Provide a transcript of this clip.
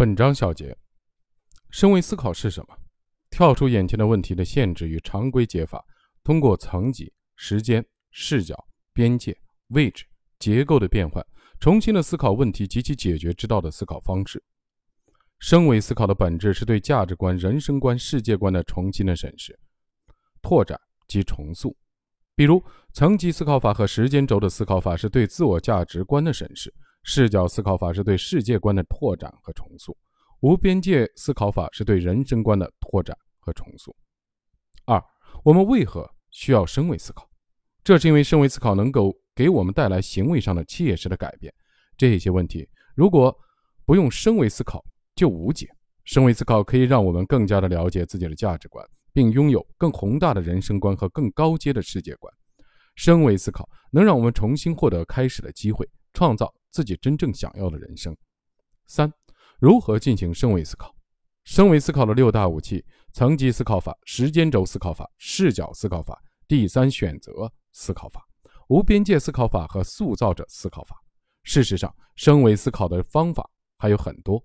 本章小结：升维思考是什么？跳出眼前的问题的限制与常规解法，通过层级、时间、视角、边界、位置、结构的变换，重新的思考问题及其解决之道的思考方式。升维思考的本质是对价值观、人生观、世界观的重新的审视、拓展及重塑。比如，层级思考法和时间轴的思考法是对自我价值观的审视。视角思考法是对世界观的拓展和重塑，无边界思考法是对人生观的拓展和重塑。二，我们为何需要升维思考？这是因为升维思考能够给我们带来行为上的切实的改变。这些问题如果不用升维思考就无解。升维思考可以让我们更加的了解自己的价值观，并拥有更宏大的人生观和更高阶的世界观。升维思考能让我们重新获得开始的机会，创造。自己真正想要的人生。三、如何进行升维思考？升维思考的六大武器：层级思考法、时间轴思考法、视角思考法、第三选择思考法、无边界思考法和塑造者思考法。事实上，升维思考的方法还有很多，